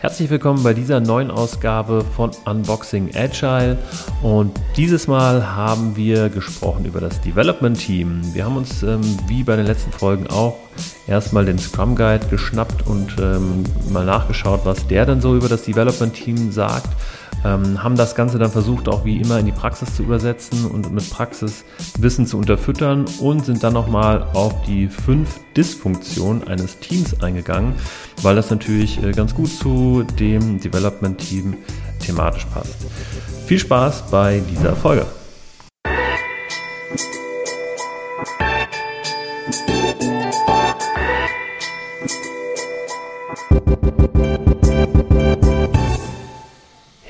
Herzlich willkommen bei dieser neuen Ausgabe von Unboxing Agile und dieses Mal haben wir gesprochen über das Development Team. Wir haben uns ähm, wie bei den letzten Folgen auch erstmal den Scrum Guide geschnappt und ähm, mal nachgeschaut, was der denn so über das Development Team sagt ähm, haben das Ganze dann versucht, auch wie immer in die Praxis zu übersetzen und mit Praxiswissen zu unterfüttern und sind dann nochmal auf die fünf Dysfunktionen eines Teams eingegangen, weil das natürlich äh, ganz gut zu dem Development-Team thematisch passt. Viel Spaß bei dieser Folge.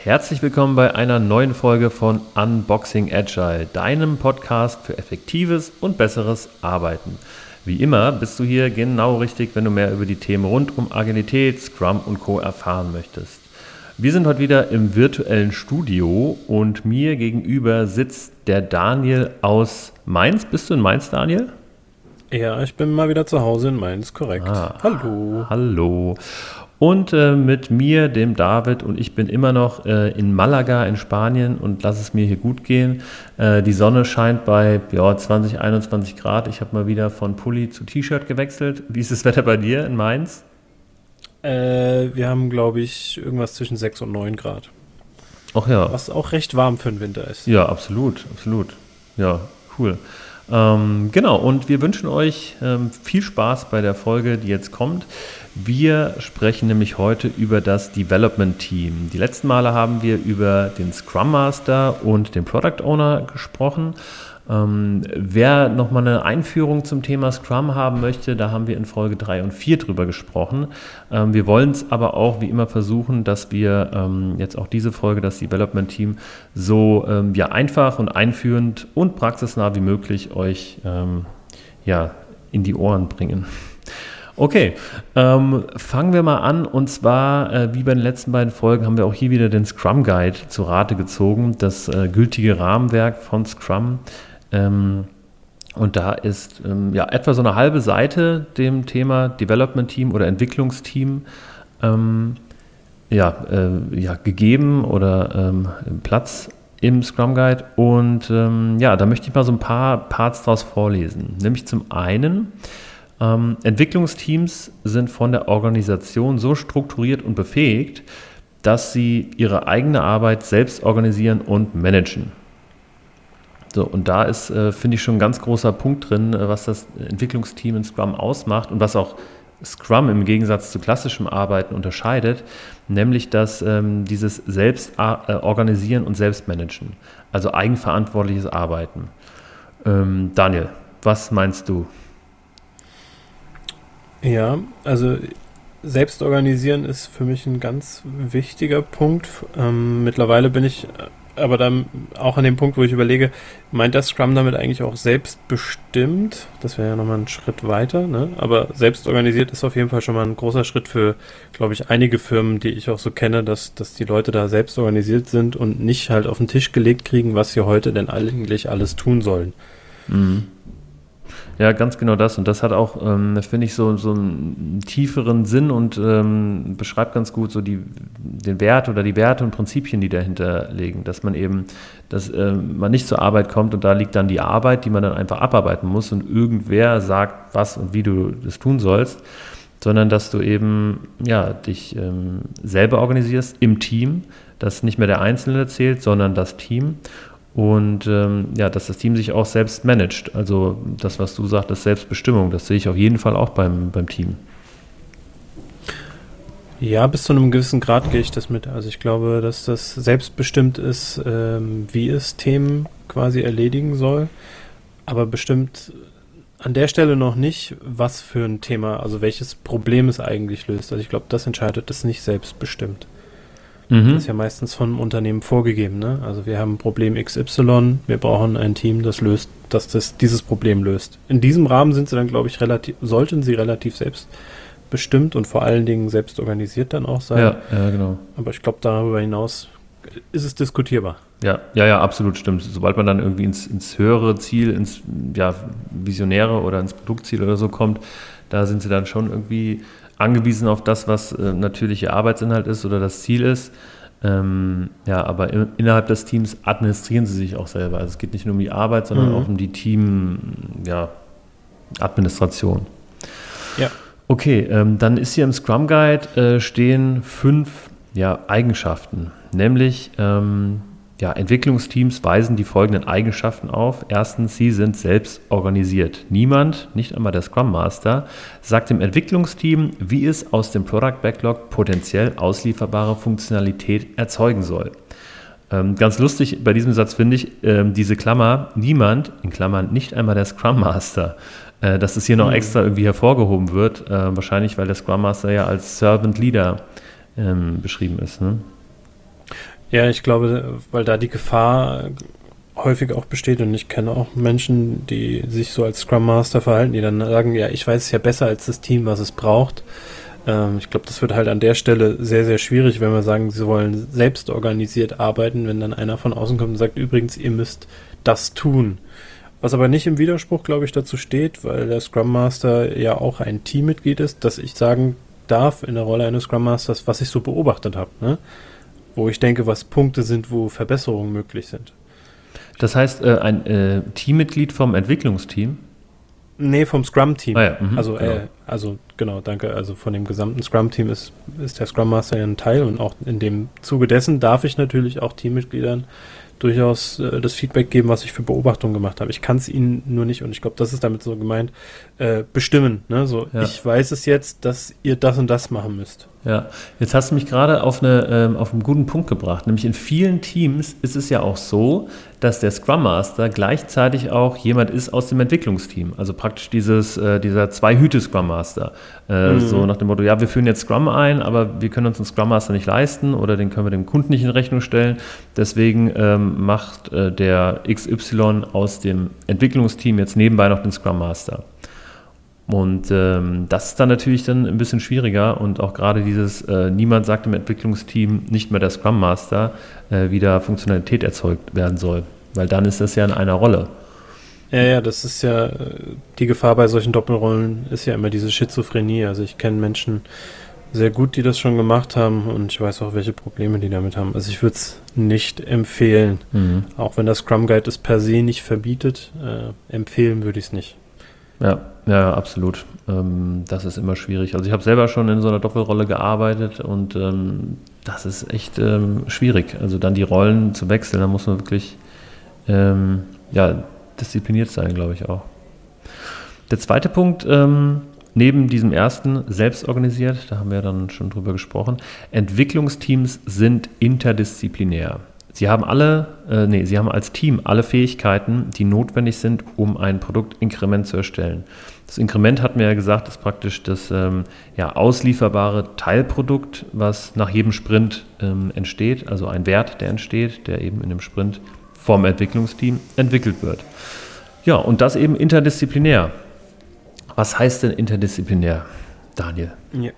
Herzlich willkommen bei einer neuen Folge von Unboxing Agile, deinem Podcast für effektives und besseres Arbeiten. Wie immer bist du hier genau richtig, wenn du mehr über die Themen rund um Agilität, Scrum und Co. erfahren möchtest. Wir sind heute wieder im virtuellen Studio und mir gegenüber sitzt der Daniel aus Mainz. Bist du in Mainz, Daniel? Ja, ich bin mal wieder zu Hause in Mainz, korrekt. Ah, hallo. Hallo. Und äh, mit mir, dem David, und ich bin immer noch äh, in Malaga in Spanien und lass es mir hier gut gehen. Äh, die Sonne scheint bei ja, 20, 21 Grad. Ich habe mal wieder von Pulli zu T-Shirt gewechselt. Wie ist das Wetter bei dir in Mainz? Äh, wir haben, glaube ich, irgendwas zwischen 6 und 9 Grad. Ach ja. Was auch recht warm für den Winter ist. Ja, absolut, absolut. Ja, cool. Ähm, genau, und wir wünschen euch ähm, viel Spaß bei der Folge, die jetzt kommt. Wir sprechen nämlich heute über das Development Team. Die letzten Male haben wir über den Scrum Master und den Product Owner gesprochen. Ähm, wer nochmal eine Einführung zum Thema Scrum haben möchte, da haben wir in Folge 3 und 4 drüber gesprochen. Ähm, wir wollen es aber auch wie immer versuchen, dass wir ähm, jetzt auch diese Folge, das Development Team, so ähm, ja, einfach und einführend und praxisnah wie möglich euch ähm, ja, in die Ohren bringen. Okay, ähm, fangen wir mal an. Und zwar, äh, wie bei den letzten beiden Folgen, haben wir auch hier wieder den Scrum Guide zu Rate gezogen, das äh, gültige Rahmenwerk von Scrum. Ähm, und da ist ähm, ja etwa so eine halbe Seite dem Thema Development Team oder Entwicklungsteam ähm, ja, äh, ja, gegeben oder ähm, Platz im Scrum Guide. Und ähm, ja, da möchte ich mal so ein paar Parts daraus vorlesen. Nämlich zum einen, ähm, Entwicklungsteams sind von der Organisation so strukturiert und befähigt, dass sie ihre eigene Arbeit selbst organisieren und managen. So, und da ist, äh, finde ich, schon ein ganz großer Punkt drin, äh, was das Entwicklungsteam in Scrum ausmacht und was auch Scrum im Gegensatz zu klassischem Arbeiten unterscheidet, nämlich dass ähm, dieses Selbst äh, und Selbstmanagen, also eigenverantwortliches Arbeiten. Ähm, Daniel, was meinst du? Ja, also selbst organisieren ist für mich ein ganz wichtiger Punkt. Ähm, mittlerweile bin ich aber dann auch an dem Punkt, wo ich überlege, meint das Scrum damit eigentlich auch selbstbestimmt? Das wäre ja nochmal ein Schritt weiter, ne? Aber selbst organisiert ist auf jeden Fall schon mal ein großer Schritt für, glaube ich, einige Firmen, die ich auch so kenne, dass, dass die Leute da selbst organisiert sind und nicht halt auf den Tisch gelegt kriegen, was sie heute denn eigentlich alles tun sollen. Mhm. Ja, ganz genau das. Und das hat auch, ähm, finde ich, so, so einen tieferen Sinn und ähm, beschreibt ganz gut so die, den Wert oder die Werte und Prinzipien, die dahinter liegen. Dass man eben, dass äh, man nicht zur Arbeit kommt und da liegt dann die Arbeit, die man dann einfach abarbeiten muss und irgendwer sagt, was und wie du das tun sollst, sondern dass du eben ja, dich ähm, selber organisierst im Team, dass nicht mehr der Einzelne zählt, sondern das Team und ähm, ja, dass das Team sich auch selbst managt. Also das, was du sagtest, Selbstbestimmung, das sehe ich auf jeden Fall auch beim, beim Team. Ja, bis zu einem gewissen Grad gehe ich das mit. Also ich glaube, dass das selbstbestimmt ist, ähm, wie es Themen quasi erledigen soll, aber bestimmt an der Stelle noch nicht, was für ein Thema, also welches Problem es eigentlich löst. Also ich glaube, das entscheidet es nicht selbstbestimmt. Mhm. Das ist ja meistens vom Unternehmen vorgegeben. Ne? Also wir haben Problem XY, wir brauchen ein Team, das löst, dass das dieses Problem löst. In diesem Rahmen sind sie dann, glaube ich, relativ, sollten sie relativ selbstbestimmt und vor allen Dingen selbst organisiert dann auch sein. Ja, ja genau. Aber ich glaube, darüber hinaus ist es diskutierbar. Ja, ja, ja, absolut stimmt. Sobald man dann irgendwie ins, ins höhere Ziel, ins ja, Visionäre oder ins Produktziel oder so kommt, da sind sie dann schon irgendwie angewiesen auf das, was äh, natürliche Arbeitsinhalt ist oder das Ziel ist. Ähm, ja, aber in, innerhalb des Teams administrieren sie sich auch selber. Also es geht nicht nur um die Arbeit, sondern mhm. auch um die Team-Administration. Ja, ja. Okay, ähm, dann ist hier im Scrum Guide äh, stehen fünf ja, Eigenschaften, nämlich ähm, ja, Entwicklungsteams weisen die folgenden Eigenschaften auf. Erstens, sie sind selbst organisiert. Niemand, nicht einmal der Scrum Master, sagt dem Entwicklungsteam, wie es aus dem Product Backlog potenziell auslieferbare Funktionalität erzeugen soll. Ähm, ganz lustig bei diesem Satz finde ich ähm, diese Klammer, niemand, in Klammern nicht einmal der Scrum Master, äh, dass es hier noch mhm. extra irgendwie hervorgehoben wird, äh, wahrscheinlich weil der Scrum Master ja als Servant Leader ähm, beschrieben ist. Ne? Ja, ich glaube, weil da die Gefahr häufig auch besteht und ich kenne auch Menschen, die sich so als Scrum Master verhalten, die dann sagen, ja, ich weiß es ja besser als das Team, was es braucht. Ähm, ich glaube, das wird halt an der Stelle sehr, sehr schwierig, wenn wir sagen, sie wollen selbst organisiert arbeiten, wenn dann einer von außen kommt und sagt, übrigens, ihr müsst das tun. Was aber nicht im Widerspruch, glaube ich, dazu steht, weil der Scrum Master ja auch ein Teammitglied ist, dass ich sagen darf in der Rolle eines Scrum Masters, was ich so beobachtet habe. Ne? Wo ich denke, was Punkte sind, wo Verbesserungen möglich sind. Das heißt, äh, ein äh, Teammitglied vom Entwicklungsteam? Nee, vom Scrum-Team. Ah ja, mh, also, genau. Äh, also genau, danke. Also von dem gesamten Scrum-Team ist, ist der Scrum Master ja ein Teil und auch in dem Zuge dessen darf ich natürlich auch Teammitgliedern durchaus äh, das Feedback geben, was ich für Beobachtungen gemacht habe. Ich kann es ihnen nur nicht, und ich glaube, das ist damit so gemeint, äh, bestimmen. Ne? So, ja. ich weiß es jetzt, dass ihr das und das machen müsst. Ja, jetzt hast du mich gerade auf, eine, ähm, auf einen guten Punkt gebracht. Nämlich in vielen Teams ist es ja auch so, dass der Scrum Master gleichzeitig auch jemand ist aus dem Entwicklungsteam. Also praktisch dieses, äh, dieser Zwei-Hüte-Scrum Master. Äh, mhm. So nach dem Motto, ja, wir führen jetzt Scrum ein, aber wir können uns einen Scrum Master nicht leisten oder den können wir dem Kunden nicht in Rechnung stellen. Deswegen ähm, macht äh, der XY aus dem Entwicklungsteam jetzt nebenbei noch den Scrum Master. Und ähm, das ist dann natürlich dann ein bisschen schwieriger und auch gerade dieses, äh, niemand sagt im Entwicklungsteam, nicht mehr der Scrum Master, äh, wie da Funktionalität erzeugt werden soll. Weil dann ist das ja in einer Rolle. Ja, ja, das ist ja, äh, die Gefahr bei solchen Doppelrollen ist ja immer diese Schizophrenie. Also ich kenne Menschen sehr gut, die das schon gemacht haben und ich weiß auch, welche Probleme die damit haben. Also ich würde es nicht empfehlen. Mhm. Auch wenn das Scrum Guide es per se nicht verbietet, äh, empfehlen würde ich es nicht. Ja, ja, absolut. Ähm, das ist immer schwierig. Also ich habe selber schon in so einer Doppelrolle gearbeitet und ähm, das ist echt ähm, schwierig. Also dann die Rollen zu wechseln, da muss man wirklich ähm, ja, diszipliniert sein, glaube ich auch. Der zweite Punkt, ähm, neben diesem ersten, selbst organisiert, da haben wir dann schon drüber gesprochen, Entwicklungsteams sind interdisziplinär. Sie haben alle, äh, nee, Sie haben als Team alle Fähigkeiten, die notwendig sind, um ein Produktinkrement zu erstellen. Das Inkrement hatten wir ja gesagt, ist praktisch das ähm, ja, auslieferbare Teilprodukt, was nach jedem Sprint ähm, entsteht, also ein Wert, der entsteht, der eben in dem Sprint vom Entwicklungsteam entwickelt wird. Ja, und das eben interdisziplinär. Was heißt denn interdisziplinär, Daniel? Ja.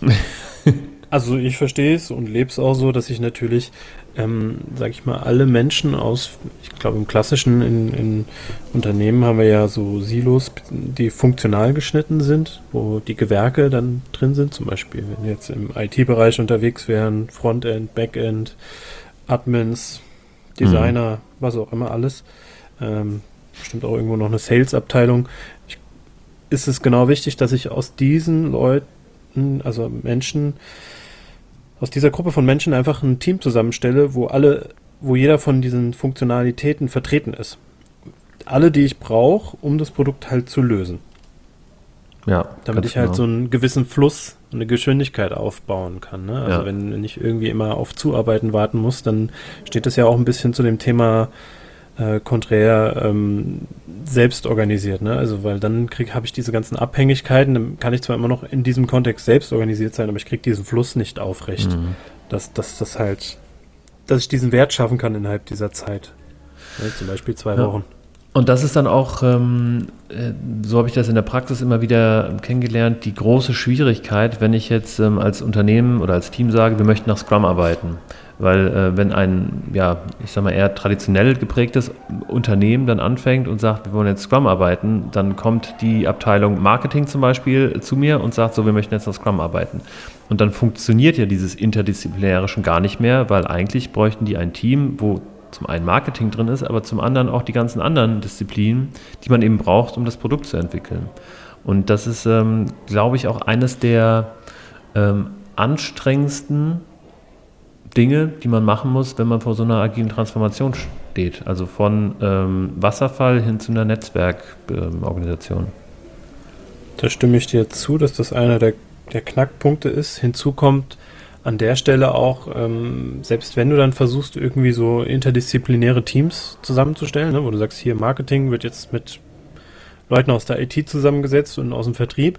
Also ich verstehe es und lebe es auch so, dass ich natürlich ähm, sag ich mal, alle Menschen aus, ich glaube im klassischen in, in, Unternehmen haben wir ja so Silos, die funktional geschnitten sind, wo die Gewerke dann drin sind. Zum Beispiel, wenn wir jetzt im IT-Bereich unterwegs wären, Frontend, Backend, Admins, Designer, mhm. was auch immer alles. Ähm, bestimmt auch irgendwo noch eine Sales-Abteilung. Ist es genau wichtig, dass ich aus diesen Leuten, also Menschen, aus dieser Gruppe von Menschen einfach ein Team zusammenstelle, wo alle, wo jeder von diesen Funktionalitäten vertreten ist. Alle, die ich brauche, um das Produkt halt zu lösen. Ja. Damit ich halt genau. so einen gewissen Fluss, eine Geschwindigkeit aufbauen kann. Ne? Also ja. wenn, wenn ich irgendwie immer auf Zuarbeiten warten muss, dann steht das ja auch ein bisschen zu dem Thema äh, konträr ähm, selbst organisiert, ne? Also weil dann krieg habe ich diese ganzen Abhängigkeiten, dann kann ich zwar immer noch in diesem Kontext selbst organisiert sein, aber ich kriege diesen Fluss nicht aufrecht. Mhm. Dass, dass das halt, dass ich diesen Wert schaffen kann innerhalb dieser Zeit. Ne? Zum Beispiel zwei ja. Wochen. Und das ist dann auch, ähm, äh, so habe ich das in der Praxis immer wieder kennengelernt, die große Schwierigkeit, wenn ich jetzt ähm, als Unternehmen oder als Team sage, wir möchten nach Scrum arbeiten. Weil äh, wenn ein, ja, ich sag mal, eher traditionell geprägtes Unternehmen dann anfängt und sagt, wir wollen jetzt Scrum arbeiten, dann kommt die Abteilung Marketing zum Beispiel zu mir und sagt so, wir möchten jetzt nach Scrum arbeiten. Und dann funktioniert ja dieses Interdisziplinäre schon gar nicht mehr, weil eigentlich bräuchten die ein Team, wo zum einen Marketing drin ist, aber zum anderen auch die ganzen anderen Disziplinen, die man eben braucht, um das Produkt zu entwickeln. Und das ist, ähm, glaube ich, auch eines der ähm, anstrengendsten Dinge, die man machen muss, wenn man vor so einer agilen Transformation steht. Also von ähm, Wasserfall hin zu einer Netzwerkorganisation. Ähm, da stimme ich dir zu, dass das einer der, der Knackpunkte ist. Hinzu kommt an der Stelle auch, ähm, selbst wenn du dann versuchst, irgendwie so interdisziplinäre Teams zusammenzustellen, ne, wo du sagst, hier Marketing wird jetzt mit Leuten aus der IT zusammengesetzt und aus dem Vertrieb,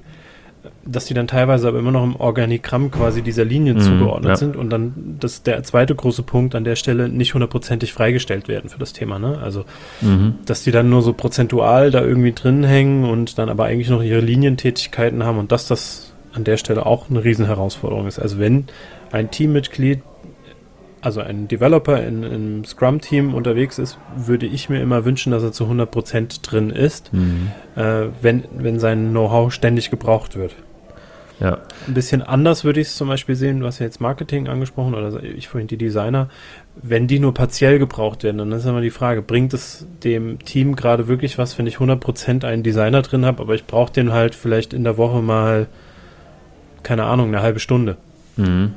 dass die dann teilweise aber immer noch im Organigramm quasi dieser Linien mm, zugeordnet ja. sind und dann das der zweite große Punkt an der Stelle nicht hundertprozentig freigestellt werden für das Thema. Ne? Also, mhm. dass die dann nur so prozentual da irgendwie drin hängen und dann aber eigentlich noch ihre Linientätigkeiten haben und dass das an der Stelle auch eine Riesenherausforderung ist. Also wenn ein Teammitglied also ein Developer in einem Scrum-Team unterwegs ist, würde ich mir immer wünschen, dass er zu 100% drin ist, mhm. äh, wenn, wenn sein Know-how ständig gebraucht wird. Ja. Ein bisschen anders würde ich es zum Beispiel sehen, du hast ja jetzt Marketing angesprochen oder ich vorhin die Designer, wenn die nur partiell gebraucht werden, dann ist immer die Frage, bringt es dem Team gerade wirklich was, wenn ich 100% einen Designer drin habe, aber ich brauche den halt vielleicht in der Woche mal, keine Ahnung, eine halbe Stunde. Mhm.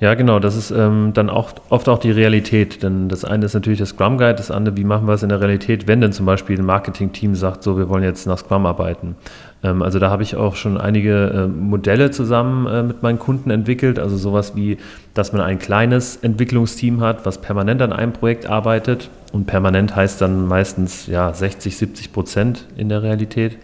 Ja, genau, das ist ähm, dann auch oft auch die Realität. Denn das eine ist natürlich das Scrum Guide, das andere, wie machen wir es in der Realität, wenn denn zum Beispiel ein Marketing-Team sagt, so, wir wollen jetzt nach Scrum arbeiten. Ähm, also da habe ich auch schon einige äh, Modelle zusammen äh, mit meinen Kunden entwickelt. Also sowas wie, dass man ein kleines Entwicklungsteam hat, was permanent an einem Projekt arbeitet. Und permanent heißt dann meistens ja 60, 70 Prozent in der Realität.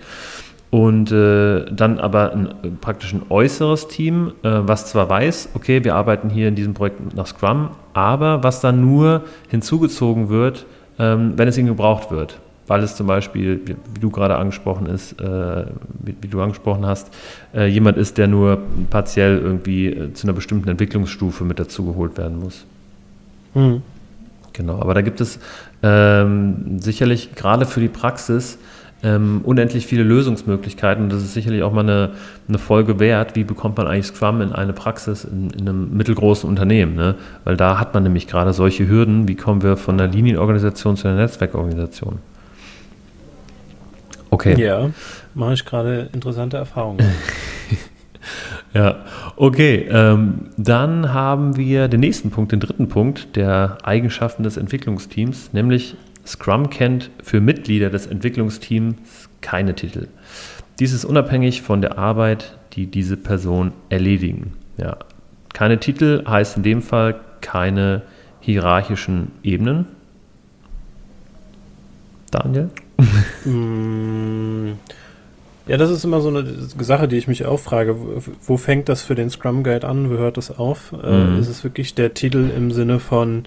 Und äh, dann aber ein, äh, praktisch ein äußeres Team, äh, was zwar weiß, okay, wir arbeiten hier in diesem Projekt nach Scrum, aber was dann nur hinzugezogen wird, ähm, wenn es ihnen gebraucht wird. Weil es zum Beispiel, wie, wie du gerade angesprochen ist, äh, wie, wie, du angesprochen hast, äh, jemand ist, der nur partiell irgendwie äh, zu einer bestimmten Entwicklungsstufe mit dazugeholt werden muss. Mhm. Genau, aber da gibt es ähm, sicherlich gerade für die Praxis ähm, unendlich viele Lösungsmöglichkeiten. Und das ist sicherlich auch mal eine, eine, Folge wert, wie bekommt man eigentlich Scrum in eine Praxis in, in einem mittelgroßen Unternehmen. Ne? Weil da hat man nämlich gerade solche Hürden, wie kommen wir von der Linienorganisation zu einer Netzwerkorganisation. Okay. Ja, mache ich gerade interessante Erfahrungen. ja, okay. Ähm, dann haben wir den nächsten Punkt, den dritten Punkt der Eigenschaften des Entwicklungsteams, nämlich Scrum kennt für Mitglieder des Entwicklungsteams keine Titel. Dies ist unabhängig von der Arbeit, die diese Person erledigen. Ja. Keine Titel heißt in dem Fall keine hierarchischen Ebenen. Daniel? Mm, ja, das ist immer so eine Sache, die ich mich auch frage. Wo fängt das für den Scrum Guide an? Wo hört das auf? Äh, mhm. ist es wirklich der Titel im Sinne von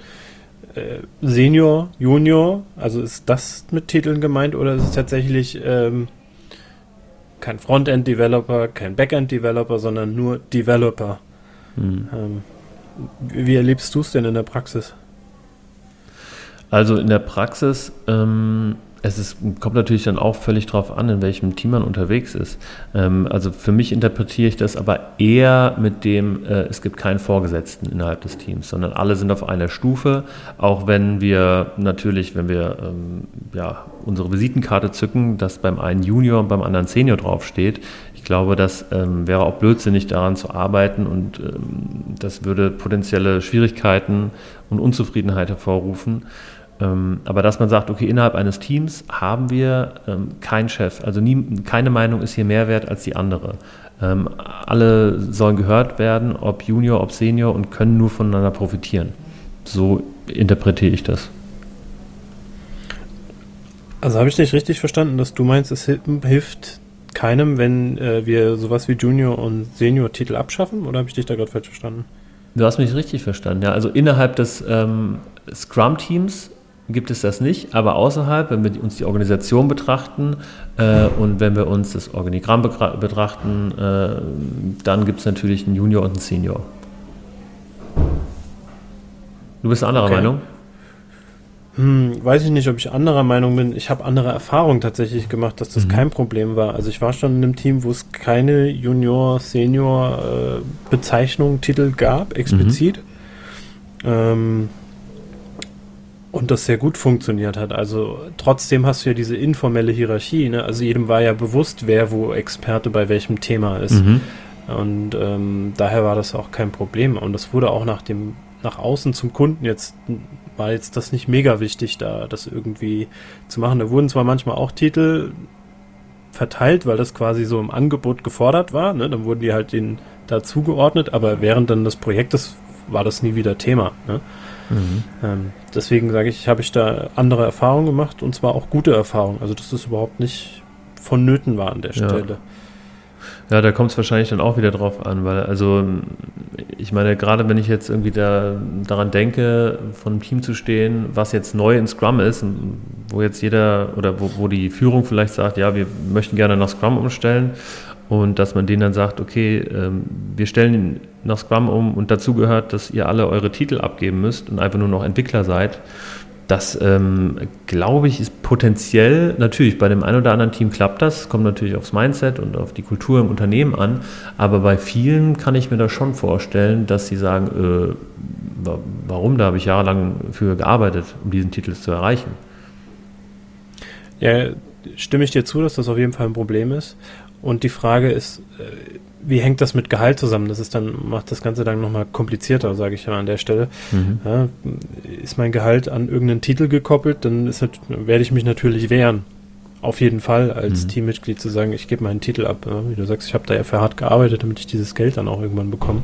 äh, Senior, Junior? Also ist das mit Titeln gemeint oder ist es tatsächlich ähm, kein Frontend-Developer, kein Backend-Developer, sondern nur Developer? Hm. Ähm, wie erlebst du es denn in der Praxis? Also in der Praxis ähm, es ist, kommt natürlich dann auch völlig darauf an, in welchem Team man unterwegs ist. Ähm, also für mich interpretiere ich das aber eher mit dem, äh, es gibt keinen Vorgesetzten innerhalb des Teams, sondern alle sind auf einer Stufe, auch wenn wir natürlich, wenn wir ähm, ja, unsere Visitenkarte zücken, dass beim einen Junior und beim anderen Senior draufsteht. Ich glaube, das ähm, wäre auch blödsinnig daran zu arbeiten und ähm, das würde potenzielle Schwierigkeiten und Unzufriedenheit hervorrufen. Ähm, aber dass man sagt, okay, innerhalb eines Teams haben wir ähm, keinen Chef, also nie, keine Meinung ist hier mehr wert als die andere. Ähm, alle sollen gehört werden, ob Junior, ob Senior und können nur voneinander profitieren. So interpretiere ich das. Also habe ich dich richtig verstanden, dass du meinst, es hilft keinem, wenn äh, wir sowas wie Junior und Senior-Titel abschaffen? Oder habe ich dich da gerade falsch verstanden? Du hast mich richtig verstanden, ja. Also innerhalb des ähm, Scrum-Teams gibt es das nicht, aber außerhalb, wenn wir uns die Organisation betrachten äh, und wenn wir uns das Organigramm betrachten, äh, dann gibt es natürlich einen Junior und einen Senior. Du bist anderer okay. Meinung? Hm, weiß ich nicht, ob ich anderer Meinung bin. Ich habe andere Erfahrungen tatsächlich gemacht, dass das mhm. kein Problem war. Also ich war schon in einem Team, wo es keine Junior, Senior äh, Bezeichnung, Titel gab, explizit. Mhm. Ähm, und das sehr gut funktioniert hat. Also trotzdem hast du ja diese informelle Hierarchie. Ne? Also jedem war ja bewusst, wer wo Experte bei welchem Thema ist. Mhm. Und ähm, daher war das auch kein Problem. Und das wurde auch nach dem nach außen zum Kunden jetzt war jetzt das nicht mega wichtig, da das irgendwie zu machen. Da wurden zwar manchmal auch Titel verteilt, weil das quasi so im Angebot gefordert war. Ne? Dann wurden die halt den dazugeordnet, aber während dann des Projektes war das nie wieder Thema. Ne? Mhm. Ähm, deswegen sage ich, habe ich da andere Erfahrungen gemacht und zwar auch gute Erfahrungen. Also dass das überhaupt nicht vonnöten war an der Stelle. Ja. Ja, da kommt es wahrscheinlich dann auch wieder drauf an, weil, also, ich meine, gerade wenn ich jetzt irgendwie da, daran denke, von einem Team zu stehen, was jetzt neu in Scrum ist, wo jetzt jeder oder wo, wo die Führung vielleicht sagt, ja, wir möchten gerne nach Scrum umstellen und dass man denen dann sagt, okay, ähm, wir stellen ihn nach Scrum um und dazu gehört, dass ihr alle eure Titel abgeben müsst und einfach nur noch Entwickler seid das, ähm, glaube ich, ist potenziell, natürlich, bei dem einen oder anderen Team klappt das, kommt natürlich aufs Mindset und auf die Kultur im Unternehmen an, aber bei vielen kann ich mir das schon vorstellen, dass sie sagen, äh, warum, da habe ich jahrelang für gearbeitet, um diesen Titel zu erreichen. Ja, stimme ich dir zu, dass das auf jeden Fall ein Problem ist. Und die Frage ist, äh, wie hängt das mit Gehalt zusammen? Das ist dann, macht das Ganze dann nochmal komplizierter, sage ich ja an der Stelle. Mhm. Ja, ist mein Gehalt an irgendeinen Titel gekoppelt, dann ist, werde ich mich natürlich wehren. Auf jeden Fall als mhm. Teammitglied zu sagen, ich gebe meinen Titel ab. Wie du sagst, ich habe da ja für hart gearbeitet, damit ich dieses Geld dann auch irgendwann bekomme.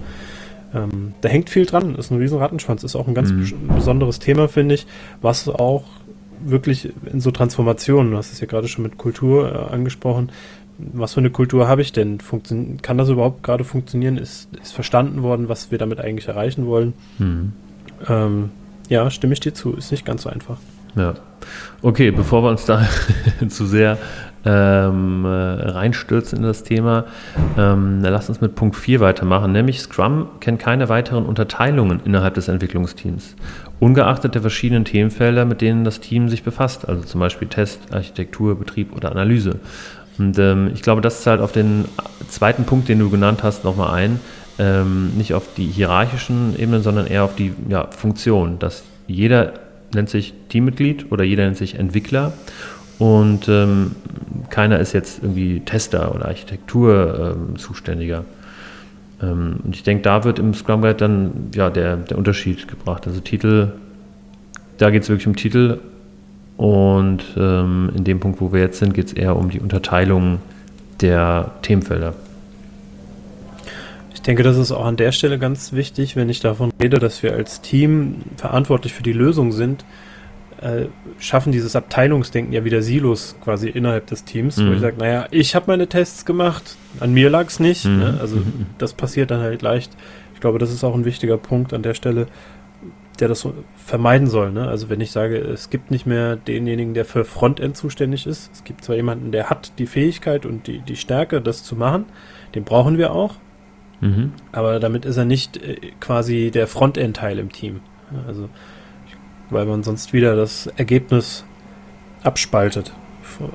Ähm, da hängt viel dran, ist ein riesen Rattenschwanz, ist auch ein ganz mhm. besonderes Thema, finde ich, was auch wirklich in so Transformationen, du hast es ja gerade schon mit Kultur äh, angesprochen, was für eine Kultur habe ich denn? Funktion kann das überhaupt gerade funktionieren? Ist, ist verstanden worden, was wir damit eigentlich erreichen wollen? Mhm. Ähm, ja, stimme ich dir zu. Ist nicht ganz so einfach. Ja. Okay, bevor wir uns da zu sehr ähm, äh, reinstürzen in das Thema, ähm, lass uns mit Punkt 4 weitermachen, nämlich Scrum kennt keine weiteren Unterteilungen innerhalb des Entwicklungsteams, ungeachtet der verschiedenen Themenfelder, mit denen das Team sich befasst, also zum Beispiel Test, Architektur, Betrieb oder Analyse. Und ähm, ich glaube, das zahlt auf den zweiten Punkt, den du genannt hast, nochmal ein. Ähm, nicht auf die hierarchischen Ebenen, sondern eher auf die ja, Funktion, dass jeder nennt sich Teammitglied oder jeder nennt sich Entwickler und ähm, keiner ist jetzt irgendwie Tester oder Architektur ähm, zuständiger. Ähm, und ich denke, da wird im Scrum Guide dann ja, der, der Unterschied gebracht. Also Titel, da geht es wirklich um Titel und ähm, in dem Punkt, wo wir jetzt sind, geht es eher um die Unterteilung der Themenfelder. Ich denke, das ist auch an der Stelle ganz wichtig, wenn ich davon rede, dass wir als Team verantwortlich für die Lösung sind, äh, schaffen dieses Abteilungsdenken ja wieder Silos quasi innerhalb des Teams, mhm. wo ich sage, naja, ich habe meine Tests gemacht, an mir lag es nicht. Mhm. Ne? Also mhm. das passiert dann halt leicht. Ich glaube, das ist auch ein wichtiger Punkt an der Stelle, der das vermeiden soll. Ne? Also wenn ich sage, es gibt nicht mehr denjenigen, der für Frontend zuständig ist. Es gibt zwar jemanden, der hat die Fähigkeit und die, die Stärke, das zu machen. Den brauchen wir auch. Mhm. Aber damit ist er nicht äh, quasi der Frontend-Teil im Team. Also, weil man sonst wieder das Ergebnis abspaltet.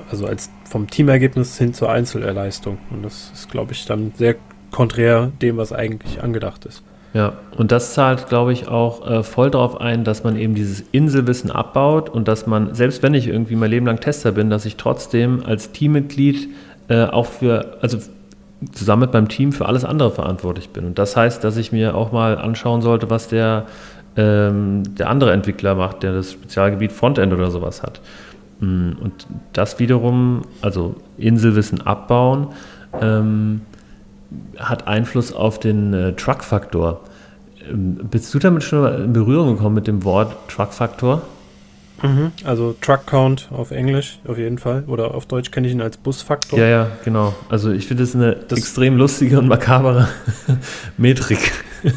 Also als vom Teamergebnis hin zur Einzelleistung. Und das ist, glaube ich, dann sehr konträr dem, was eigentlich angedacht ist. Ja, und das zahlt, glaube ich, auch äh, voll darauf ein, dass man eben dieses Inselwissen abbaut und dass man, selbst wenn ich irgendwie mein Leben lang Tester bin, dass ich trotzdem als Teammitglied äh, auch für, also zusammen mit meinem Team für alles andere verantwortlich bin. Und das heißt, dass ich mir auch mal anschauen sollte, was der, ähm, der andere Entwickler macht, der das Spezialgebiet Frontend oder sowas hat. Mm, und das wiederum, also Inselwissen abbauen, ähm, hat Einfluss auf den äh, Truck-Faktor. Ähm, bist du damit schon in Berührung gekommen mit dem Wort Truck-Faktor? Mhm, also Truck Count auf Englisch auf jeden Fall. Oder auf Deutsch kenne ich ihn als Busfaktor. Ja, ja, genau. Also ich finde das eine das extrem lustige und makabere Metrik.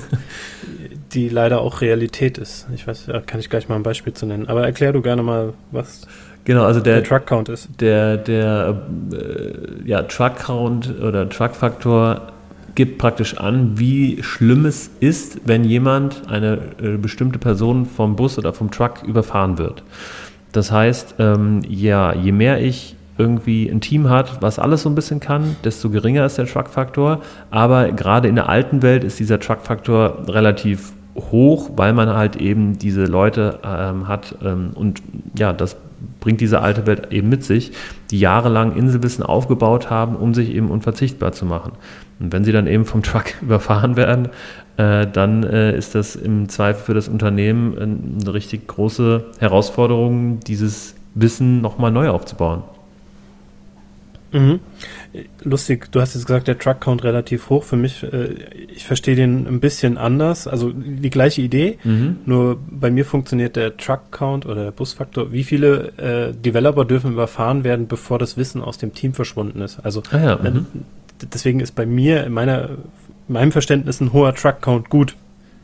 die leider auch Realität ist. Ich weiß, kann ich gleich mal ein Beispiel zu nennen. Aber erklär du gerne mal, was Genau, also der, der Truck Count ist. Der, der äh, ja, Truck Count oder Truck Faktor gibt praktisch an, wie schlimm es ist, wenn jemand, eine äh, bestimmte Person vom Bus oder vom Truck überfahren wird. Das heißt, ähm, ja, je mehr ich irgendwie ein Team hat, was alles so ein bisschen kann, desto geringer ist der Truck-Faktor. Aber gerade in der alten Welt ist dieser Truck-Faktor relativ hoch, weil man halt eben diese Leute ähm, hat ähm, und ja, das bringt diese alte Welt eben mit sich, die jahrelang Inselwissen aufgebaut haben, um sich eben unverzichtbar zu machen. Und wenn sie dann eben vom Truck überfahren werden, äh, dann äh, ist das im Zweifel für das Unternehmen eine richtig große Herausforderung, dieses Wissen nochmal neu aufzubauen. Mhm. Lustig, du hast jetzt gesagt, der Truck-Count relativ hoch. Für mich, äh, ich verstehe den ein bisschen anders. Also die gleiche Idee, mhm. nur bei mir funktioniert der Truck-Count oder der Busfaktor. Wie viele äh, Developer dürfen überfahren werden, bevor das Wissen aus dem Team verschwunden ist? Also ah ja, äh, deswegen ist bei mir in meiner, meinem Verständnis ein hoher Truck-Count gut.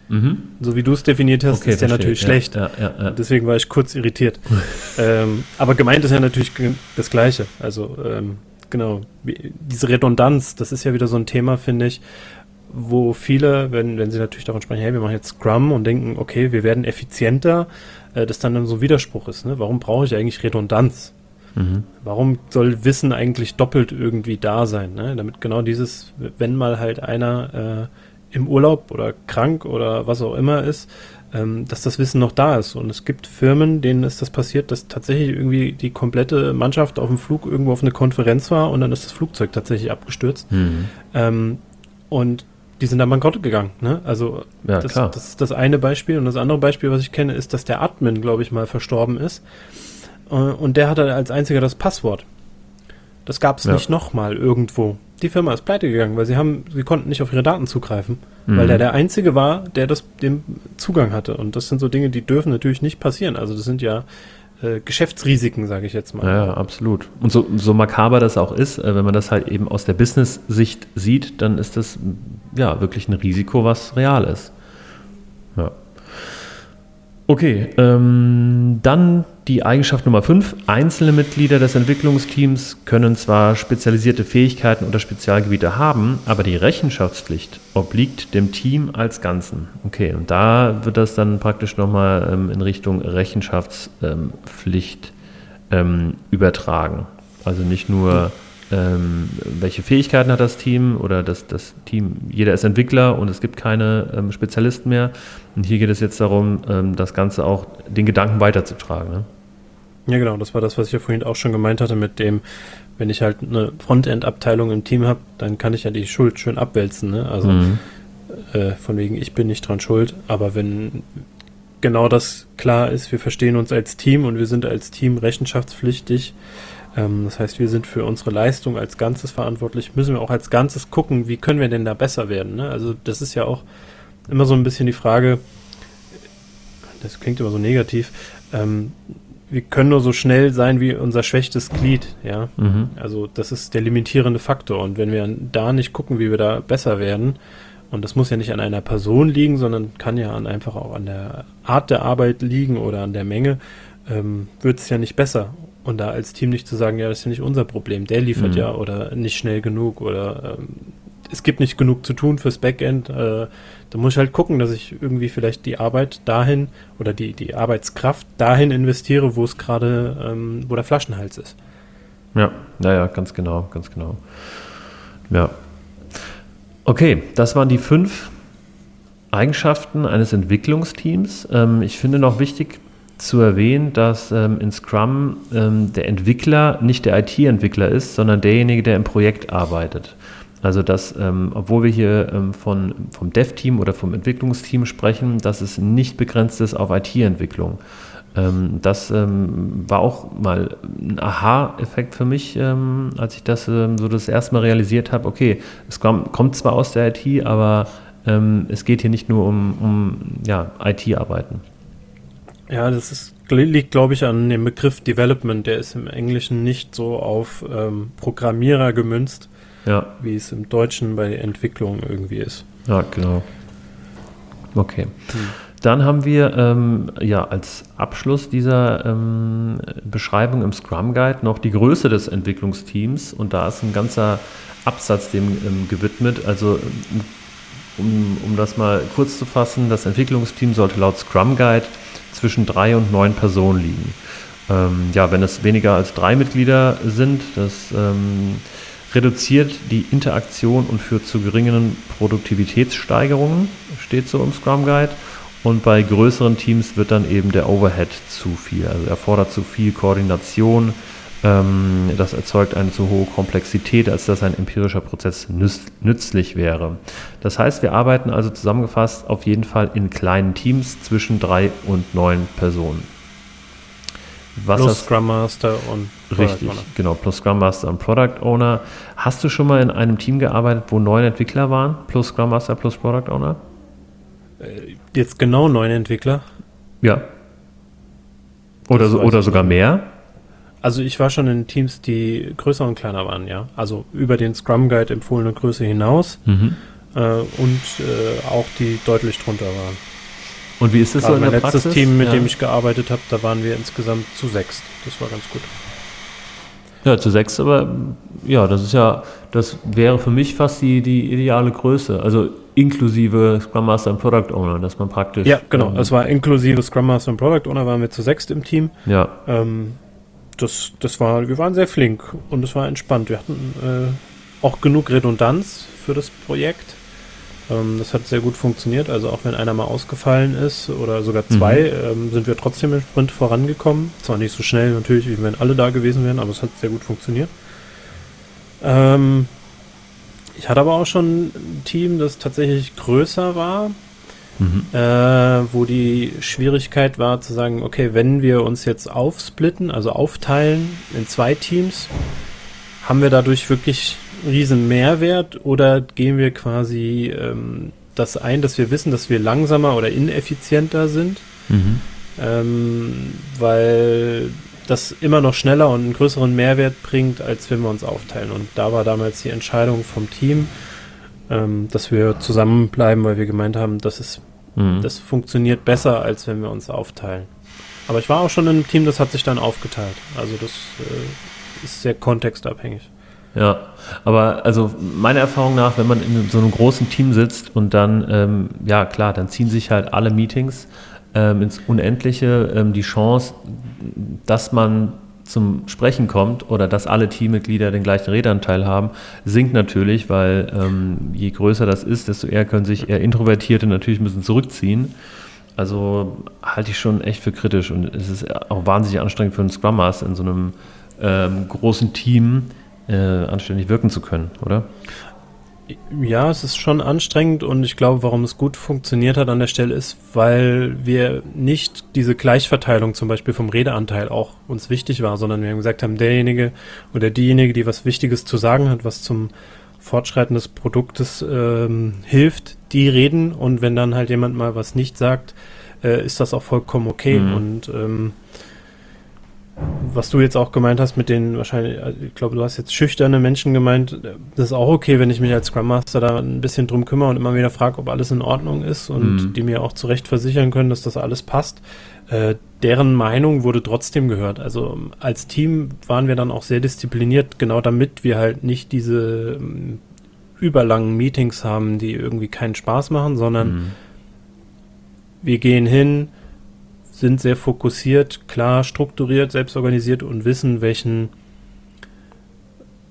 Mhm. So wie du es definiert hast, okay, ist der natürlich ja, schlecht. Ja, ja, Deswegen war ich kurz irritiert. ähm, aber gemeint ist ja natürlich das Gleiche. Also ähm, genau. Diese Redundanz, das ist ja wieder so ein Thema, finde ich, wo viele, wenn, wenn sie natürlich davon sprechen, hey, wir machen jetzt Scrum und denken, okay, wir werden effizienter, äh, das dann, dann so ein Widerspruch ist. Ne? Warum brauche ich eigentlich Redundanz? Mhm. Warum soll Wissen eigentlich doppelt irgendwie da sein? Ne? Damit genau dieses, wenn mal halt einer äh, im Urlaub oder krank oder was auch immer ist, ähm, dass das Wissen noch da ist. Und es gibt Firmen, denen ist das passiert, dass tatsächlich irgendwie die komplette Mannschaft auf dem Flug irgendwo auf eine Konferenz war und dann ist das Flugzeug tatsächlich abgestürzt. Mhm. Ähm, und die sind dann bankrott gegangen. Ne? Also ja, das, das, ist das eine Beispiel. Und das andere Beispiel, was ich kenne, ist, dass der Admin, glaube ich, mal verstorben ist. Äh, und der hatte als einziger das Passwort. Das gab es ja. nicht nochmal irgendwo die Firma ist pleite gegangen, weil sie haben, sie konnten nicht auf ihre Daten zugreifen, mhm. weil der der einzige war, der das den Zugang hatte. Und das sind so Dinge, die dürfen natürlich nicht passieren. Also das sind ja äh, Geschäftsrisiken, sage ich jetzt mal. Ja, absolut. Und so, so makaber das auch ist, äh, wenn man das halt eben aus der Business-Sicht sieht, dann ist das ja wirklich ein Risiko, was real ist. Ja. Okay, ähm, dann die Eigenschaft Nummer 5. Einzelne Mitglieder des Entwicklungsteams können zwar spezialisierte Fähigkeiten oder Spezialgebiete haben, aber die Rechenschaftspflicht obliegt dem Team als Ganzen. Okay, und da wird das dann praktisch nochmal ähm, in Richtung Rechenschaftspflicht ähm, übertragen. Also nicht nur ähm, welche Fähigkeiten hat das Team oder das, das Team, jeder ist Entwickler und es gibt keine ähm, Spezialisten mehr. Und hier geht es jetzt darum, ähm, das Ganze auch den Gedanken weiterzutragen. Ne? Ja, genau, das war das, was ich ja vorhin auch schon gemeint hatte mit dem, wenn ich halt eine Frontend-Abteilung im Team habe, dann kann ich ja die Schuld schön abwälzen. Ne? Also mhm. äh, von wegen, ich bin nicht dran schuld, aber wenn genau das klar ist, wir verstehen uns als Team und wir sind als Team rechenschaftspflichtig, ähm, das heißt, wir sind für unsere Leistung als Ganzes verantwortlich, müssen wir auch als Ganzes gucken, wie können wir denn da besser werden. Ne? Also das ist ja auch immer so ein bisschen die Frage, das klingt immer so negativ, ähm, wir können nur so schnell sein wie unser schwächstes Glied, ja. Mhm. Also das ist der limitierende Faktor. Und wenn wir da nicht gucken, wie wir da besser werden, und das muss ja nicht an einer Person liegen, sondern kann ja an einfach auch an der Art der Arbeit liegen oder an der Menge, ähm, wird es ja nicht besser. Und da als Team nicht zu sagen, ja, das ist ja nicht unser Problem, der liefert mhm. ja oder nicht schnell genug oder ähm, es gibt nicht genug zu tun fürs Backend. Äh, da muss ich halt gucken, dass ich irgendwie vielleicht die Arbeit dahin oder die, die Arbeitskraft dahin investiere, wo es gerade, ähm, wo der Flaschenhals ist. Ja, ja, ja, ganz genau, ganz genau. Ja. Okay, das waren die fünf Eigenschaften eines Entwicklungsteams. Ähm, ich finde noch wichtig, zu erwähnen, dass ähm, in Scrum ähm, der Entwickler nicht der IT-Entwickler ist, sondern derjenige, der im Projekt arbeitet. Also dass, ähm, obwohl wir hier ähm, von, vom Dev-Team oder vom Entwicklungsteam sprechen, dass es nicht begrenzt ist auf IT-Entwicklung. Ähm, das ähm, war auch mal ein Aha-Effekt für mich, als ich das so das erste Mal realisiert habe. Okay, es kommt, kommt zwar aus der IT, aber es geht hier nicht nur um, um ja, IT-Arbeiten. Ja, das ist, liegt, glaube ich, an dem Begriff Development. Der ist im Englischen nicht so auf ähm, Programmierer gemünzt, ja. wie es im Deutschen bei Entwicklung irgendwie ist. Ja, genau. Okay. Hm. Dann haben wir ähm, ja als Abschluss dieser ähm, Beschreibung im Scrum Guide noch die Größe des Entwicklungsteams und da ist ein ganzer Absatz dem ähm, gewidmet. Also um, um das mal kurz zu fassen, das Entwicklungsteam sollte laut Scrum Guide zwischen drei und neun Personen liegen. Ähm, ja, wenn es weniger als drei Mitglieder sind, das ähm, reduziert die Interaktion und führt zu geringen Produktivitätssteigerungen, steht so im Scrum Guide. Und bei größeren Teams wird dann eben der Overhead zu viel, also erfordert zu viel Koordination. Ähm, das erzeugt eine zu hohe Komplexität, als dass ein empirischer Prozess nützlich wäre. Das heißt, wir arbeiten also zusammengefasst auf jeden Fall in kleinen Teams zwischen drei und neun Personen. Was plus Scrum Master und Product Richtig, Owner. genau, plus Scrum Master und Product Owner. Hast du schon mal in einem Team gearbeitet, wo neun Entwickler waren, plus Scrum Master, plus Product Owner? Äh, jetzt genau neun Entwickler? Ja. Oder, so, oder sogar mehr? Also ich war schon in Teams, die größer und kleiner waren, ja. Also über den Scrum Guide empfohlene Größe hinaus mhm. äh, und äh, auch die deutlich drunter waren. Und wie ist das Gerade so in der Praxis? Mein letztes Team, mit ja. dem ich gearbeitet habe, da waren wir insgesamt zu sechs. Das war ganz gut. Ja, zu sechs, aber ja, das ist ja, das wäre für mich fast die, die ideale Größe. Also inklusive Scrum Master und Product Owner, dass man praktisch. Ja, genau. Ähm, es war inklusive Scrum Master und Product Owner, waren wir zu sechst im Team. Ja. Ähm, das, das war, wir waren sehr flink und es war entspannt. Wir hatten äh, auch genug Redundanz für das Projekt. Ähm, das hat sehr gut funktioniert. Also auch wenn einer mal ausgefallen ist oder sogar zwei, mhm. ähm, sind wir trotzdem im Sprint vorangekommen. Zwar nicht so schnell natürlich, wie wenn alle da gewesen wären, aber es hat sehr gut funktioniert. Ähm, ich hatte aber auch schon ein Team, das tatsächlich größer war. Mhm. Äh, wo die Schwierigkeit war zu sagen, okay, wenn wir uns jetzt aufsplitten, also aufteilen in zwei Teams, haben wir dadurch wirklich riesen Mehrwert oder gehen wir quasi ähm, das ein, dass wir wissen, dass wir langsamer oder ineffizienter sind, mhm. ähm, weil das immer noch schneller und einen größeren Mehrwert bringt, als wenn wir uns aufteilen. Und da war damals die Entscheidung vom Team, ähm, dass wir zusammenbleiben, weil wir gemeint haben, das ist, mhm. das funktioniert besser, als wenn wir uns aufteilen. Aber ich war auch schon in einem Team, das hat sich dann aufgeteilt. Also das äh, ist sehr kontextabhängig. Ja, aber also meiner Erfahrung nach, wenn man in so einem großen Team sitzt und dann, ähm, ja klar, dann ziehen sich halt alle Meetings ähm, ins Unendliche. Ähm, die Chance, dass man zum Sprechen kommt oder dass alle Teammitglieder den gleichen Redanteil haben, sinkt natürlich, weil ähm, je größer das ist, desto eher können sich eher Introvertierte natürlich bisschen zurückziehen. Also halte ich schon echt für kritisch und es ist auch wahnsinnig anstrengend für einen Scrum Master in so einem ähm, großen Team äh, anständig wirken zu können, oder? Ja, es ist schon anstrengend und ich glaube, warum es gut funktioniert hat an der Stelle ist, weil wir nicht diese Gleichverteilung zum Beispiel vom Redeanteil auch uns wichtig war, sondern wir haben gesagt haben, derjenige oder diejenige, die was Wichtiges zu sagen hat, was zum Fortschreiten des Produktes ähm, hilft, die reden und wenn dann halt jemand mal was nicht sagt, äh, ist das auch vollkommen okay mhm. und ähm, was du jetzt auch gemeint hast mit den wahrscheinlich, äh, ich glaube, du hast jetzt schüchterne Menschen gemeint, das ist auch okay, wenn ich mich als Scrum Master da ein bisschen drum kümmere und immer wieder frage, ob alles in Ordnung ist und mhm. die mir auch zu Recht versichern können, dass das alles passt. Äh, deren Meinung wurde trotzdem gehört. Also als Team waren wir dann auch sehr diszipliniert, genau damit wir halt nicht diese ähm, überlangen Meetings haben, die irgendwie keinen Spaß machen, sondern mhm. wir gehen hin, sind sehr fokussiert, klar strukturiert, selbstorganisiert und wissen, welchen,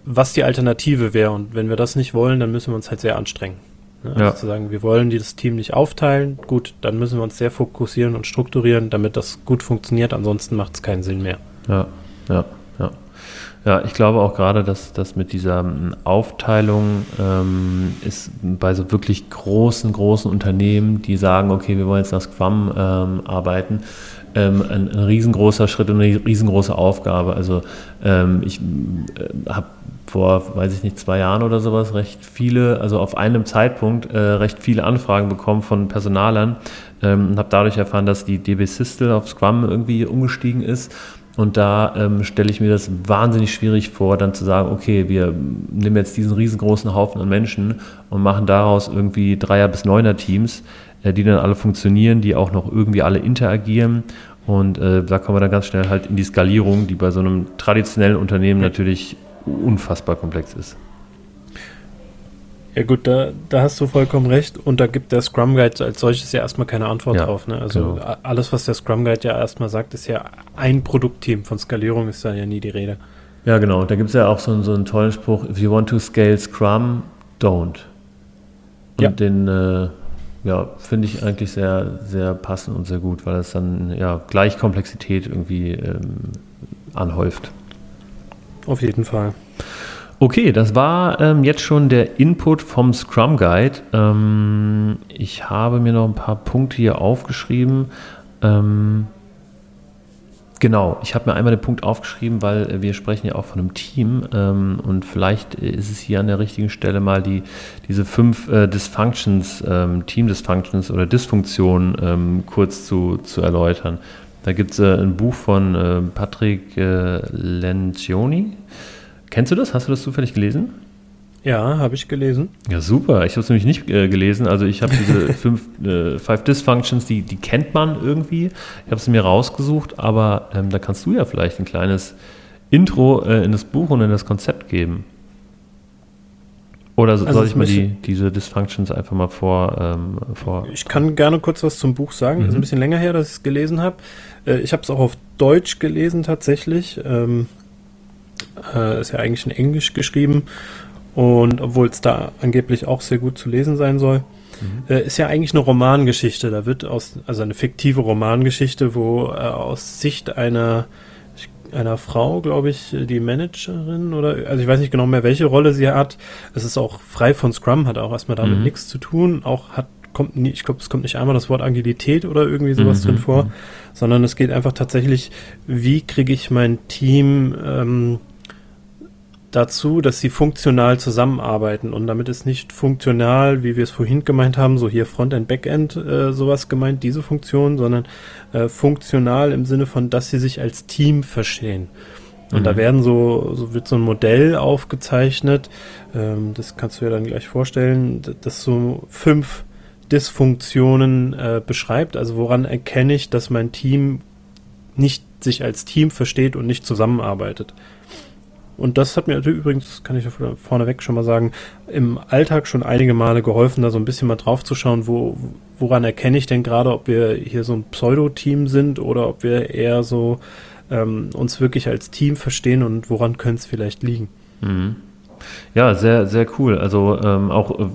was die Alternative wäre. Und wenn wir das nicht wollen, dann müssen wir uns halt sehr anstrengen. Ne? Also ja. zu sagen, wir wollen das Team nicht aufteilen, gut, dann müssen wir uns sehr fokussieren und strukturieren, damit das gut funktioniert. Ansonsten macht es keinen Sinn mehr. Ja, ja, ja. Ich glaube auch gerade, dass das mit dieser ähm, Aufteilung ähm, ist bei so wirklich großen, großen Unternehmen, die sagen, okay, wir wollen jetzt nach Scrum ähm, arbeiten, ähm, ein, ein, riesengroßer Schritt und eine riesengroße Aufgabe. Also ähm, ich äh, habe vor, weiß ich nicht, zwei Jahren oder sowas recht viele, also auf einem Zeitpunkt äh, recht viele Anfragen bekommen von Personalern ähm, und habe dadurch erfahren, dass die DB Systel auf Scrum irgendwie umgestiegen ist und da ähm, stelle ich mir das wahnsinnig schwierig vor, dann zu sagen, okay, wir nehmen jetzt diesen riesengroßen Haufen an Menschen und machen daraus irgendwie Dreier- bis Neuner-Teams. äh, die dann alle funktionieren, die auch noch irgendwie alle interagieren. Und äh, da kommen wir dann ganz schnell halt in die Skalierung, die bei so einem traditionellen Unternehmen natürlich unfassbar komplex ist. Ja gut, da, da hast du vollkommen recht. Und da gibt der Scrum Guide als solches ja erstmal keine Antwort ja, drauf. Ne? Also genau. alles, was der Scrum Guide ja erstmal sagt, ist ja ein Produktteam. Von Skalierung ist da ja nie die Rede. Ja, genau. Da gibt es ja auch so, so einen tollen Spruch, if you want to scale Scrum, don't. Und ja. den äh, ja, finde ich eigentlich sehr, sehr passend und sehr gut, weil es dann ja gleich Komplexität irgendwie ähm, anhäuft. Auf jeden Fall. Okay, das war ähm, jetzt schon der Input vom Scrum Guide. Ähm, ich habe mir noch ein paar Punkte hier aufgeschrieben. Ähm, genau, ich habe mir einmal den Punkt aufgeschrieben, weil wir sprechen ja auch von einem Team ähm, und vielleicht ist es hier an der richtigen Stelle mal die, diese fünf äh, Dysfunctions, ähm, Team-Dysfunctions oder Dysfunktionen ähm, kurz zu, zu erläutern. Da gibt es äh, ein Buch von äh, Patrick äh, Lencioni. Kennst du das? Hast du das zufällig gelesen? Ja, habe ich gelesen. Ja, super. Ich habe es nämlich nicht äh, gelesen. Also ich habe diese fünf, äh, Five Dysfunctions, die, die kennt man irgendwie. Ich habe es mir rausgesucht, aber ähm, da kannst du ja vielleicht ein kleines Intro äh, in das Buch und in das Konzept geben. Oder also soll ich mal die, diese Dysfunctions einfach mal vor, ähm, vor. Ich kann gerne kurz was zum Buch sagen. Mhm. ist ein bisschen länger her, dass ich es gelesen habe. Äh, ich habe es auch auf Deutsch gelesen tatsächlich. Ähm, äh, ist ja eigentlich in Englisch geschrieben. Und obwohl es da angeblich auch sehr gut zu lesen sein soll, mhm. äh, ist ja eigentlich eine Romangeschichte. Da wird aus, also eine fiktive Romangeschichte, wo äh, aus Sicht einer, einer Frau, glaube ich, die Managerin oder, also ich weiß nicht genau mehr, welche Rolle sie hat. Es ist auch frei von Scrum, hat auch erstmal damit mhm. nichts zu tun. Auch hat kommt nie, ich glaube, es kommt nicht einmal das Wort Agilität oder irgendwie sowas mhm. drin vor, mhm. sondern es geht einfach tatsächlich, wie kriege ich mein Team ähm, dazu, dass sie funktional zusammenarbeiten. Und damit ist nicht funktional, wie wir es vorhin gemeint haben, so hier Frontend, Backend, äh, sowas gemeint, diese Funktion, sondern äh, funktional im Sinne von, dass sie sich als Team verstehen. Und mhm. da werden so, so wird so ein Modell aufgezeichnet, ähm, das kannst du dir dann gleich vorstellen, das so fünf Dysfunktionen äh, beschreibt. Also woran erkenne ich, dass mein Team nicht sich als Team versteht und nicht zusammenarbeitet. Und das hat mir übrigens, kann ich vorneweg schon mal sagen, im Alltag schon einige Male geholfen, da so ein bisschen mal drauf zu schauen, wo, woran erkenne ich denn gerade, ob wir hier so ein Pseudo-Team sind oder ob wir eher so ähm, uns wirklich als Team verstehen und woran könnte es vielleicht liegen. Mhm. Ja, sehr, sehr cool. Also ähm, auch, äh,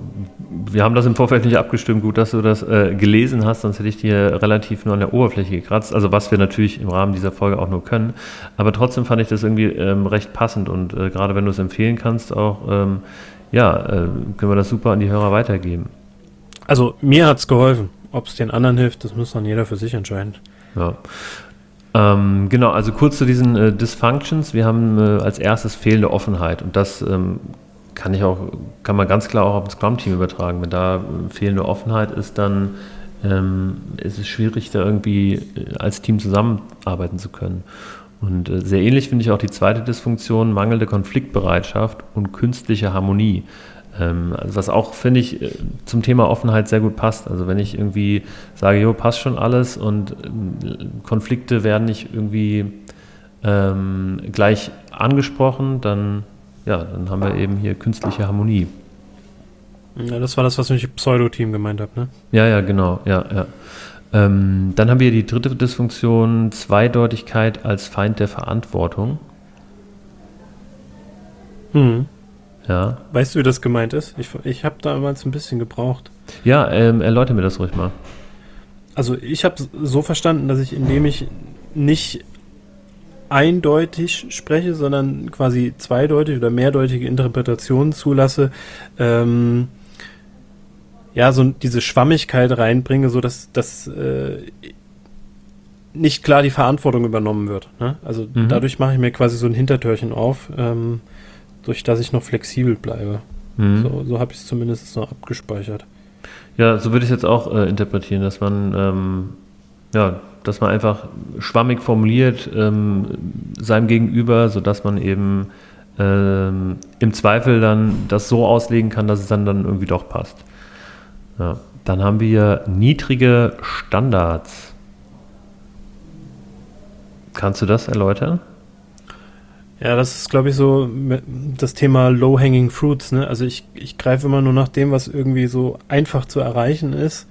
wir haben das im Vorfeld nicht abgestimmt. Gut, dass du das äh, gelesen hast, sonst hätte ich dir relativ nur an der Oberfläche gekratzt. Also was wir natürlich im Rahmen dieser Folge auch nur können. Aber trotzdem fand ich das irgendwie ähm, recht passend und äh, gerade wenn du es empfehlen kannst, auch, ähm, ja, äh, können wir das super an die Hörer weitergeben. Also mir hat es geholfen. Ob es den anderen hilft, das muss dann jeder für sich entscheiden. Ja. Ähm, genau, also kurz zu diesen äh, Dysfunctions. Wir haben äh, als erstes fehlende Offenheit und das ähm, kann ich auch, kann man ganz klar auch auf das Scrum-Team übertragen. Wenn da äh, fehlende Offenheit ist, dann ähm, ist es schwierig, da irgendwie äh, als Team zusammenarbeiten zu können. Und äh, sehr ähnlich finde ich auch die zweite Dysfunktion, mangelnde Konfliktbereitschaft und künstliche Harmonie. Also was auch, finde ich, äh, zum Thema Offenheit sehr gut passt. Also wenn ich irgendwie sage, jo, passt schon alles und ähm, Konflikte werden nicht irgendwie ähm, gleich angesprochen, dann, ja, dann haben wir eben hier künstliche Harmonie. Ja, das war das, was ich mit Pseudo-Team gemeint habe, ne? Ja, ja, genau, ja, ja. Ähm, dann haben wir die dritte Dysfunktion, Zweideutigkeit als Feind der Verantwortung. Mhm. Ja. Weißt du, wie das gemeint ist? Ich, ich habe damals ein bisschen gebraucht. Ja, ähm, erläutere mir das ruhig mal. Also ich habe so verstanden, dass ich, indem ich nicht eindeutig spreche, sondern quasi zweideutig oder mehrdeutige Interpretationen zulasse, ähm, ja, so diese Schwammigkeit reinbringe, so dass, dass äh, nicht klar die Verantwortung übernommen wird. Ne? Also mhm. dadurch mache ich mir quasi so ein Hintertürchen auf. Ähm, durch das ich noch flexibel bleibe. Mhm. So, so habe ich es zumindest noch abgespeichert. Ja, so würde ich es jetzt auch äh, interpretieren, dass man ähm, ja, dass man einfach schwammig formuliert ähm, seinem Gegenüber, sodass man eben ähm, im Zweifel dann das so auslegen kann, dass es dann, dann irgendwie doch passt. Ja. Dann haben wir niedrige Standards. Kannst du das erläutern? Ja, das ist, glaube ich, so das Thema Low-Hanging Fruits. Ne? Also ich, ich greife immer nur nach dem, was irgendwie so einfach zu erreichen ist.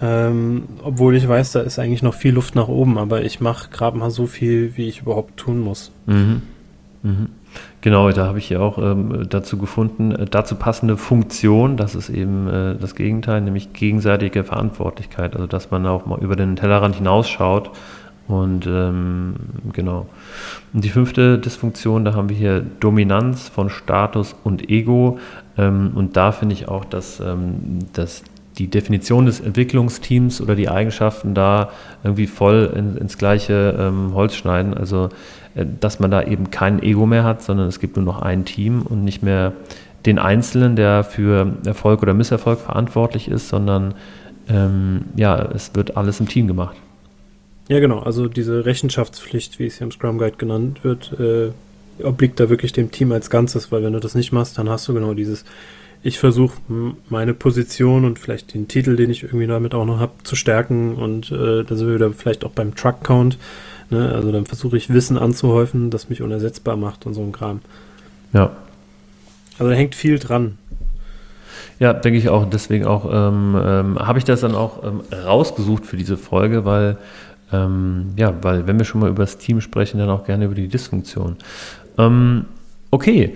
Ähm, obwohl ich weiß, da ist eigentlich noch viel Luft nach oben, aber ich mache gerade mal so viel, wie ich überhaupt tun muss. Mhm. Mhm. Genau, da habe ich ja auch ähm, dazu gefunden, äh, dazu passende Funktion, das ist eben äh, das Gegenteil, nämlich gegenseitige Verantwortlichkeit, also dass man auch mal über den Tellerrand hinausschaut und ähm, genau. Und die fünfte Dysfunktion, da haben wir hier Dominanz von Status und Ego. Ähm, und da finde ich auch, dass, ähm, dass die Definition des Entwicklungsteams oder die Eigenschaften da irgendwie voll in, ins gleiche ähm, Holz schneiden. Also, äh, dass man da eben kein Ego mehr hat, sondern es gibt nur noch ein Team und nicht mehr den Einzelnen, der für Erfolg oder Misserfolg verantwortlich ist, sondern ähm, ja, es wird alles im Team gemacht. Ja, genau. Also diese Rechenschaftspflicht, wie es hier im Scrum Guide genannt wird, äh, obliegt da wirklich dem Team als Ganzes, weil wenn du das nicht machst, dann hast du genau dieses, ich versuche meine Position und vielleicht den Titel, den ich irgendwie damit auch noch habe, zu stärken und äh, da sind wir wieder vielleicht auch beim Truck Count. Ne? Also dann versuche ich Wissen anzuhäufen, das mich unersetzbar macht und so ein Kram. Ja. Also da hängt viel dran. Ja, denke ich auch. Deswegen auch ähm, ähm, habe ich das dann auch ähm, rausgesucht für diese Folge, weil ähm, ja, weil wenn wir schon mal über das Team sprechen, dann auch gerne über die Dysfunktion. Ähm, okay.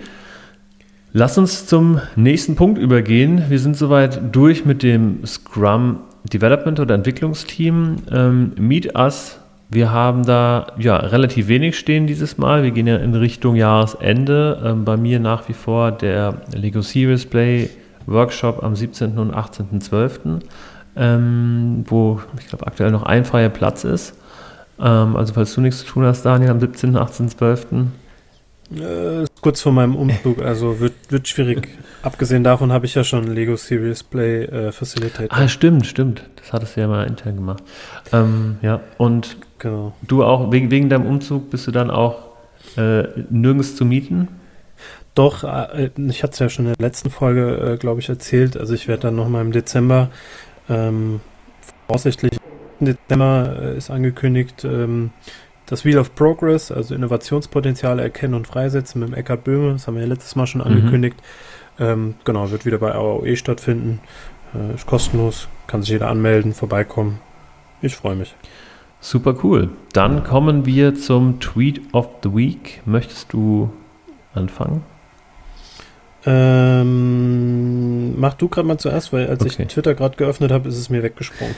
Lass uns zum nächsten Punkt übergehen. Wir sind soweit durch mit dem Scrum Development oder Entwicklungsteam. Ähm, Meet Us. Wir haben da ja relativ wenig stehen dieses Mal. Wir gehen ja in Richtung Jahresende. Ähm, bei mir nach wie vor der Lego Series Play Workshop am 17. und 18.12 ähm, wo ich glaube aktuell noch ein freier Platz ist. Ähm, also falls du nichts zu tun hast, Daniel, am 17., 18., 12. Äh, kurz vor meinem Umzug, also wird, wird schwierig. Abgesehen davon habe ich ja schon Lego Serious Play äh, Facilitator. Ah, stimmt, stimmt. Das hattest du ja mal intern gemacht. Ähm, ja, und genau. du auch, wegen, wegen deinem Umzug bist du dann auch äh, nirgends zu mieten? Doch, äh, ich hatte es ja schon in der letzten Folge, äh, glaube ich, erzählt. Also ich werde dann nochmal im Dezember ähm, voraussichtlich Dezember äh, ist angekündigt, ähm, das Wheel of Progress, also Innovationspotenziale erkennen und freisetzen mit dem Eckhard Böhme, das haben wir ja letztes Mal schon mhm. angekündigt. Mhm. Ähm, genau, wird wieder bei AOE stattfinden. Äh, ist kostenlos, kann sich jeder anmelden, vorbeikommen. Ich freue mich. Super cool. Dann kommen wir zum Tweet of the Week. Möchtest du anfangen? Ähm, mach du gerade mal zuerst, weil als okay. ich Twitter gerade geöffnet habe, ist es mir weggesprungen.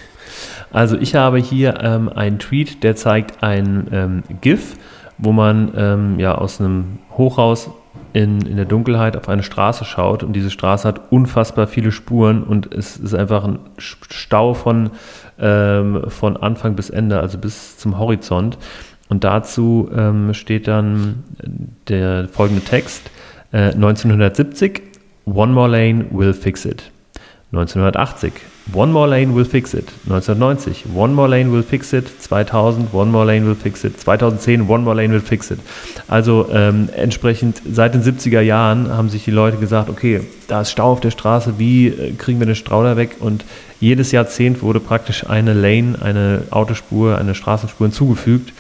Also ich habe hier ähm, einen Tweet, der zeigt ein ähm, GIF, wo man ähm, ja aus einem Hochhaus in, in der Dunkelheit auf eine Straße schaut und diese Straße hat unfassbar viele Spuren und es ist einfach ein Stau von, ähm, von Anfang bis Ende, also bis zum Horizont. Und dazu ähm, steht dann der folgende Text. 1970, äh, One More Lane Will Fix It. 1980, One More Lane Will Fix It. 1990, One More Lane Will Fix It. 2000, One More Lane Will Fix It. 2010, One More Lane Will Fix It. Also ähm, entsprechend seit den 70er Jahren haben sich die Leute gesagt, okay, da ist Stau auf der Straße, wie äh, kriegen wir den Stau da weg? Und jedes Jahrzehnt wurde praktisch eine Lane, eine Autospur, eine Straßenspur hinzugefügt.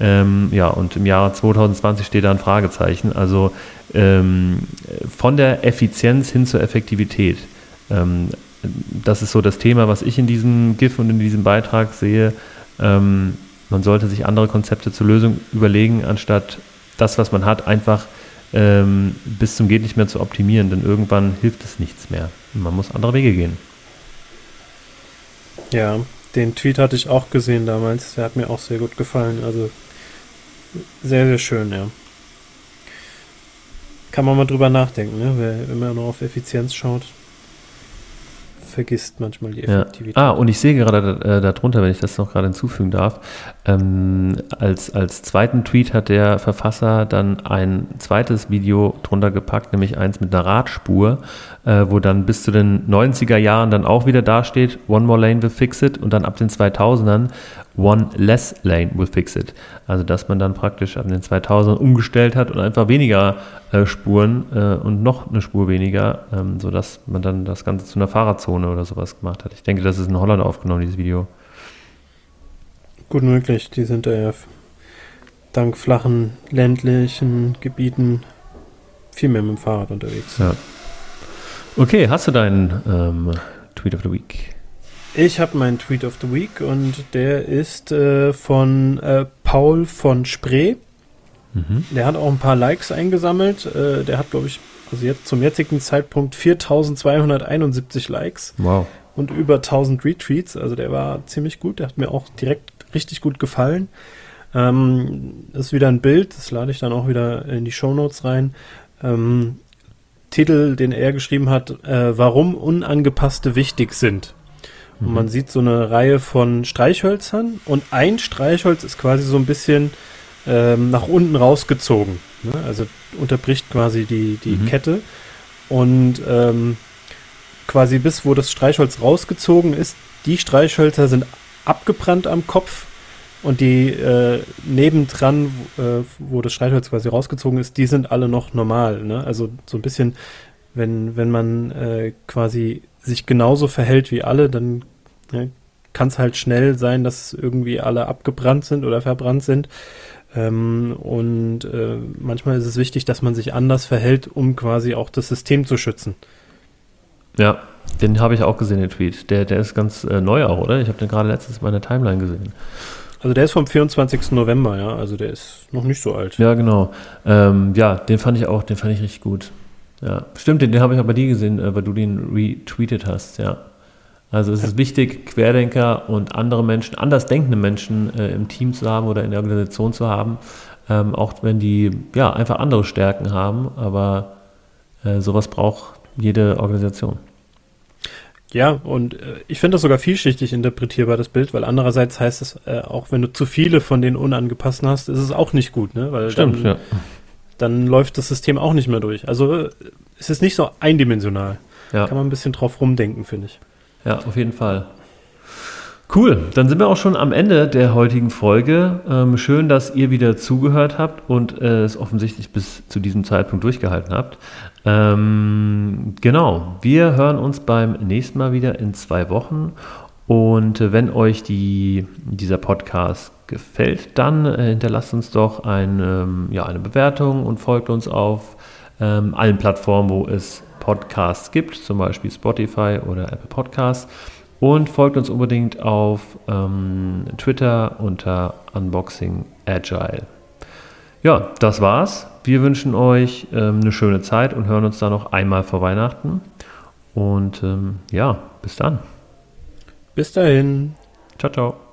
Ähm, ja, und im Jahr 2020 steht da ein Fragezeichen. Also ähm, von der Effizienz hin zur Effektivität. Ähm, das ist so das Thema, was ich in diesem GIF und in diesem Beitrag sehe. Ähm, man sollte sich andere Konzepte zur Lösung überlegen, anstatt das, was man hat, einfach ähm, bis zum geht nicht mehr zu optimieren, denn irgendwann hilft es nichts mehr. Man muss andere Wege gehen. Ja, den Tweet hatte ich auch gesehen damals. Der hat mir auch sehr gut gefallen. Also sehr, sehr schön, ja. Kann man mal drüber nachdenken, ne? Wer immer nur auf Effizienz schaut, vergisst manchmal die Effektivität. Ja. Ah, und ich sehe gerade äh, darunter, wenn ich das noch gerade hinzufügen darf, ähm, als, als zweiten Tweet hat der Verfasser dann ein zweites Video drunter gepackt, nämlich eins mit einer Radspur, äh, wo dann bis zu den 90er Jahren dann auch wieder dasteht, One More Lane will fix it und dann ab den 2000ern one less lane will fix it. Also dass man dann praktisch an den 2000 umgestellt hat und einfach weniger äh, Spuren äh, und noch eine Spur weniger, ähm, sodass man dann das Ganze zu einer Fahrradzone oder sowas gemacht hat. Ich denke, das ist in Holland aufgenommen, dieses Video. Gut möglich, die sind ja dank flachen ländlichen Gebieten viel mehr mit dem Fahrrad unterwegs. Ja. Okay, hast du deinen ähm, Tweet of the Week? Ich habe meinen Tweet of the Week und der ist äh, von äh, Paul von Spree. Mhm. Der hat auch ein paar Likes eingesammelt. Äh, der hat, glaube ich, also jetzt zum jetzigen Zeitpunkt 4271 Likes. Wow. Und über 1000 Retweets. Also der war ziemlich gut. Der hat mir auch direkt richtig gut gefallen. Ähm, das ist wieder ein Bild. Das lade ich dann auch wieder in die Show Notes rein. Ähm, Titel, den er geschrieben hat, äh, warum Unangepasste wichtig sind. Und mhm. man sieht so eine Reihe von Streichhölzern und ein Streichholz ist quasi so ein bisschen ähm, nach unten rausgezogen. Ne? Also unterbricht quasi die, die mhm. Kette. Und ähm, quasi bis wo das Streichholz rausgezogen ist, die Streichhölzer sind abgebrannt am Kopf und die äh, nebendran, äh, wo das Streichholz quasi rausgezogen ist, die sind alle noch normal. Ne? Also so ein bisschen, wenn, wenn man äh, quasi sich genauso verhält wie alle, dann ne, kann es halt schnell sein, dass irgendwie alle abgebrannt sind oder verbrannt sind. Ähm, und äh, manchmal ist es wichtig, dass man sich anders verhält, um quasi auch das System zu schützen. Ja, den habe ich auch gesehen, den Tweet. Der, der ist ganz äh, neu auch, oder? Ich habe den gerade letztens in meiner Timeline gesehen. Also der ist vom 24. November, ja. Also der ist noch nicht so alt. Ja, genau. Ähm, ja, den fand ich auch, den fand ich richtig gut. Ja, stimmt, den, den habe ich auch bei dir gesehen, äh, weil du den retweetet hast, ja. Also es ist wichtig, Querdenker und andere Menschen, andersdenkende Menschen äh, im Team zu haben oder in der Organisation zu haben, ähm, auch wenn die ja einfach andere Stärken haben, aber äh, sowas braucht jede Organisation. Ja, und äh, ich finde das sogar vielschichtig interpretierbar, das Bild, weil andererseits heißt es, äh, auch wenn du zu viele von den unangepassten hast, ist es auch nicht gut, ne? Weil Stimmt, dann, ja. Dann läuft das System auch nicht mehr durch. Also es ist nicht so eindimensional. Ja. Kann man ein bisschen drauf rumdenken, finde ich. Ja, auf jeden Fall. Cool, dann sind wir auch schon am Ende der heutigen Folge. Ähm, schön, dass ihr wieder zugehört habt und äh, es offensichtlich bis zu diesem Zeitpunkt durchgehalten habt. Ähm, genau, wir hören uns beim nächsten Mal wieder in zwei Wochen. Und äh, wenn euch die, dieser Podcast gefällt, dann äh, hinterlasst uns doch ein, ähm, ja, eine Bewertung und folgt uns auf ähm, allen Plattformen, wo es Podcasts gibt, zum Beispiel Spotify oder Apple Podcasts. Und folgt uns unbedingt auf ähm, Twitter unter Unboxing Agile. Ja, das war's. Wir wünschen euch ähm, eine schöne Zeit und hören uns dann noch einmal vor Weihnachten. Und ähm, ja, bis dann. Bis dahin. Ciao, ciao.